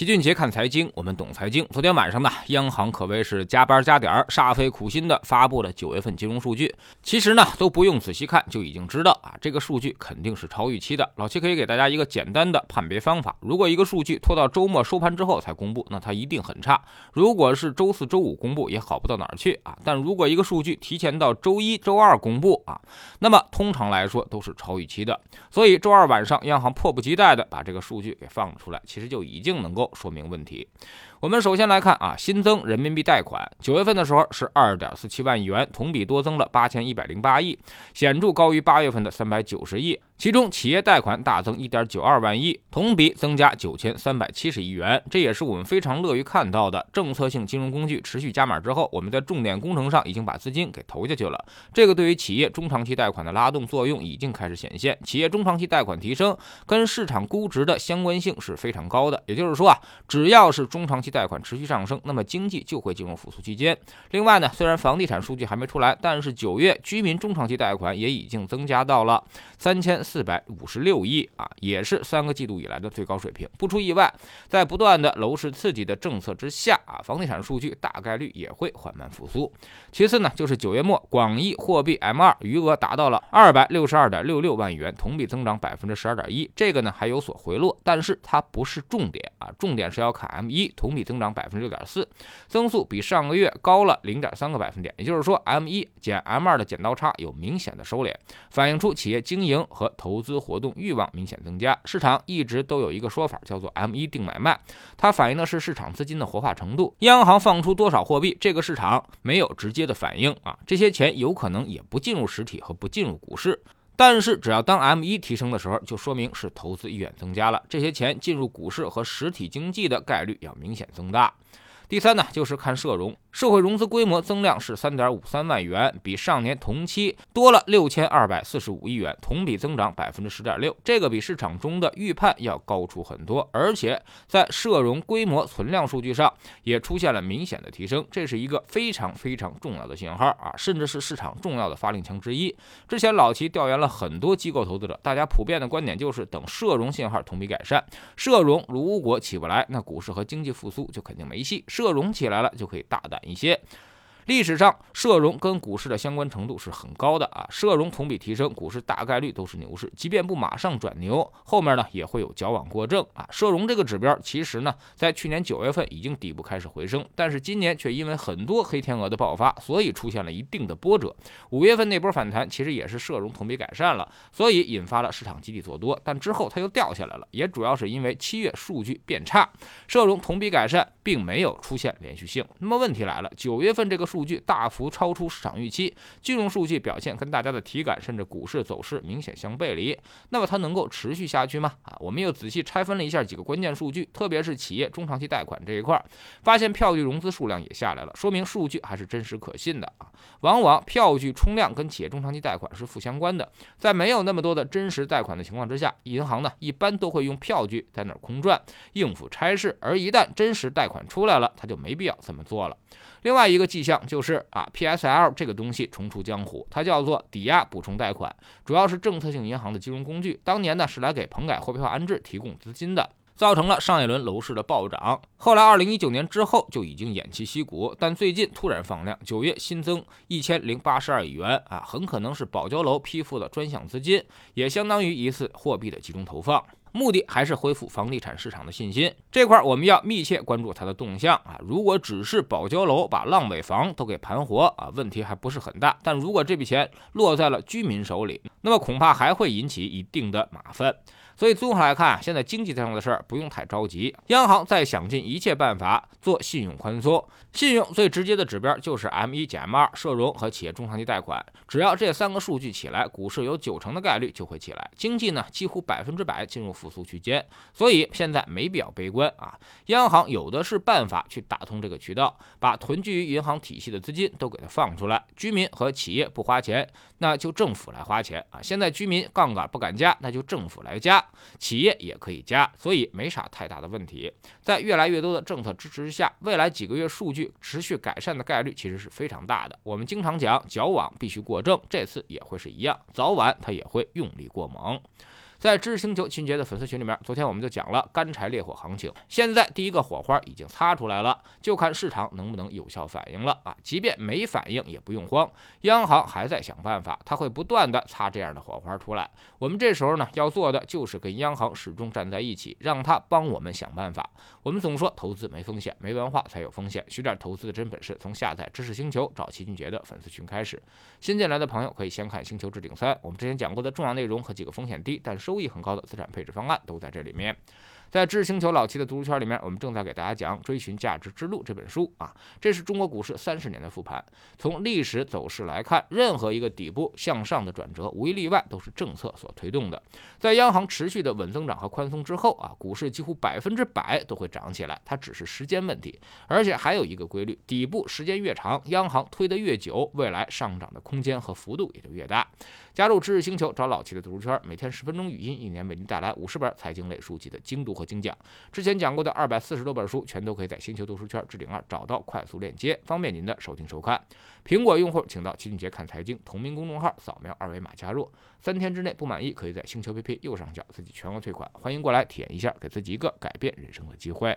齐俊杰看财经，我们懂财经。昨天晚上呢，央行可谓是加班加点儿，煞费苦心的发布了九月份金融数据。其实呢，都不用仔细看就已经知道啊，这个数据肯定是超预期的。老齐可以给大家一个简单的判别方法：如果一个数据拖到周末收盘之后才公布，那它一定很差；如果是周四周五公布，也好不到哪儿去啊。但如果一个数据提前到周一周二公布啊，那么通常来说都是超预期的。所以周二晚上，央行迫不及待的把这个数据给放了出来，其实就已经能够。说明问题。我们首先来看啊，新增人民币贷款，九月份的时候是二点四七万亿元，同比多增了八千一百零八亿，显著高于八月份的三百九十亿。其中企业贷款大增一点九二万亿，同比增加九千三百七十亿元，这也是我们非常乐于看到的。政策性金融工具持续加码之后，我们在重点工程上已经把资金给投下去了，这个对于企业中长期贷款的拉动作用已经开始显现。企业中长期贷款提升跟市场估值的相关性是非常高的，也就是说啊，只要是中长期贷款持续上升，那么经济就会进入复苏期间。另外呢，虽然房地产数据还没出来，但是九月居民中长期贷款也已经增加到了三千四百五十六亿啊，也是三个季度以来的最高水平。不出意外，在不断的楼市刺激的政策之下啊，房地产数据大概率也会缓慢复苏。其次呢，就是九月末广义货币 M2 余额达到了二百六十二点六六万亿元，同比增长百分之十二点一，这个呢还有所回落，但是它不是重点啊，重点是要看 M1 同比增长百分之六点四，增速比上个月高了零点三个百分点，也就是说 M1 减 M2 的剪刀差有明显的收敛，反映出企业经营和投资活动欲望明显增加。市场一直都有一个说法叫做 M1 定买卖，它反映的是市场资金的活化程度，央行放出多少货币，这个市场没有直接的反应啊，这些钱有可能也不进入实体和不进入股市。但是，只要当 M 一提升的时候，就说明是投资意愿增加了，这些钱进入股市和实体经济的概率要明显增大。第三呢，就是看社融。社会融资规模增量是三点五三万元，比上年同期多了六千二百四十五亿元，同比增长百分之十点六。这个比市场中的预判要高出很多，而且在社融规模存量数据上也出现了明显的提升，这是一个非常非常重要的信号啊，甚至是市场重要的发令枪之一。之前老齐调研了很多机构投资者，大家普遍的观点就是等社融信号同比改善，社融如果起不来，那股市和经济复苏就肯定没戏；社融起来了，就可以大胆。一些。历史上，社融跟股市的相关程度是很高的啊。社融同比提升，股市大概率都是牛市。即便不马上转牛，后面呢也会有矫枉过正啊。社融这个指标，其实呢在去年九月份已经底部开始回升，但是今年却因为很多黑天鹅的爆发，所以出现了一定的波折。五月份那波反弹，其实也是社融同比改善了，所以引发了市场集体做多。但之后它又掉下来了，也主要是因为七月数据变差，社融同比改善并没有出现连续性。那么问题来了，九月份这个数。据大幅超出市场预期，金融数据表现跟大家的体感甚至股市走势明显相背离，那么它能够持续下去吗？啊，我们又仔细拆分了一下几个关键数据，特别是企业中长期贷款这一块，发现票据融资数量也下来了，说明数据还是真实可信的啊。往往票据冲量跟企业中长期贷款是负相关的，在没有那么多的真实贷款的情况之下，银行呢一般都会用票据在那儿空转应付差事，而一旦真实贷款出来了，他就没必要这么做了。另外一个迹象就是啊，PSL 这个东西重出江湖，它叫做抵押补充贷款，主要是政策性银行的金融工具。当年呢是来给棚改货币化安置提供资金的，造成了上一轮楼市的暴涨。后来二零一九年之后就已经偃旗息鼓，但最近突然放量，九月新增一千零八十二亿元啊，很可能是保交楼批复的专项资金，也相当于一次货币的集中投放。目的还是恢复房地产市场的信心，这块我们要密切关注它的动向啊！如果只是保交楼把烂尾房都给盘活啊，问题还不是很大；但如果这笔钱落在了居民手里，那么恐怕还会引起一定的麻烦。所以综合来看，现在经济上的事儿不用太着急，央行在想尽一切办法做信用宽松。信用最直接的指标就是 M 一减 M 二，社融和企业中长期贷款。只要这三个数据起来，股市有九成的概率就会起来，经济呢几乎百分之百进入复苏区间。所以现在没必要悲观啊，央行有的是办法去打通这个渠道，把囤积于银行体系的资金都给它放出来。居民和企业不花钱，那就政府来花钱啊。现在居民杠杆不敢加，那就政府来加。企业也可以加，所以没啥太大的问题。在越来越多的政策支持之下，未来几个月数据持续改善的概率其实是非常大的。我们经常讲矫枉必须过正，这次也会是一样，早晚它也会用力过猛。在知识星球秦杰的粉丝群里面，昨天我们就讲了干柴烈火行情，现在第一个火花已经擦出来了，就看市场能不能有效反应了啊！即便没反应也不用慌，央行还在想办法，他会不断的擦这样的火花出来。我们这时候呢要做的就是跟央行始终站在一起，让他帮我们想办法。我们总说投资没风险，没文化才有风险，学点投资的真本事，从下载知识星球找齐俊杰的粉丝群开始。新进来的朋友可以先看《星球置顶三》，我们之前讲过的重要内容和几个风险低但是收益很高的资产配置方案都在这里面。在知识星球老七的读书圈里面，我们正在给大家讲《追寻价值之路》这本书啊，这是中国股市三十年的复盘。从历史走势来看，任何一个底部向上的转折，无一例外都是政策所推动的。在央行持续的稳增长和宽松之后啊，股市几乎百分之百都会涨起来，它只是时间问题。而且还有一个规律，底部时间越长，央行推得越久，未来上涨的空间和幅度也就越大。加入知识星球，找老七的读书圈，每天十分钟语音，一年为您带来五十本财经类书籍的精读和精讲。之前讲过的二百四十多本书，全都可以在星球读书圈置顶二找到快速链接，方便您的收听收看。苹果用户请到齐俊杰看财经同名公众号，扫描二维码加入。三天之内不满意，可以在星球 APP 右上角自己全额退款。欢迎过来体验一下，给自己一个改变人生的机会。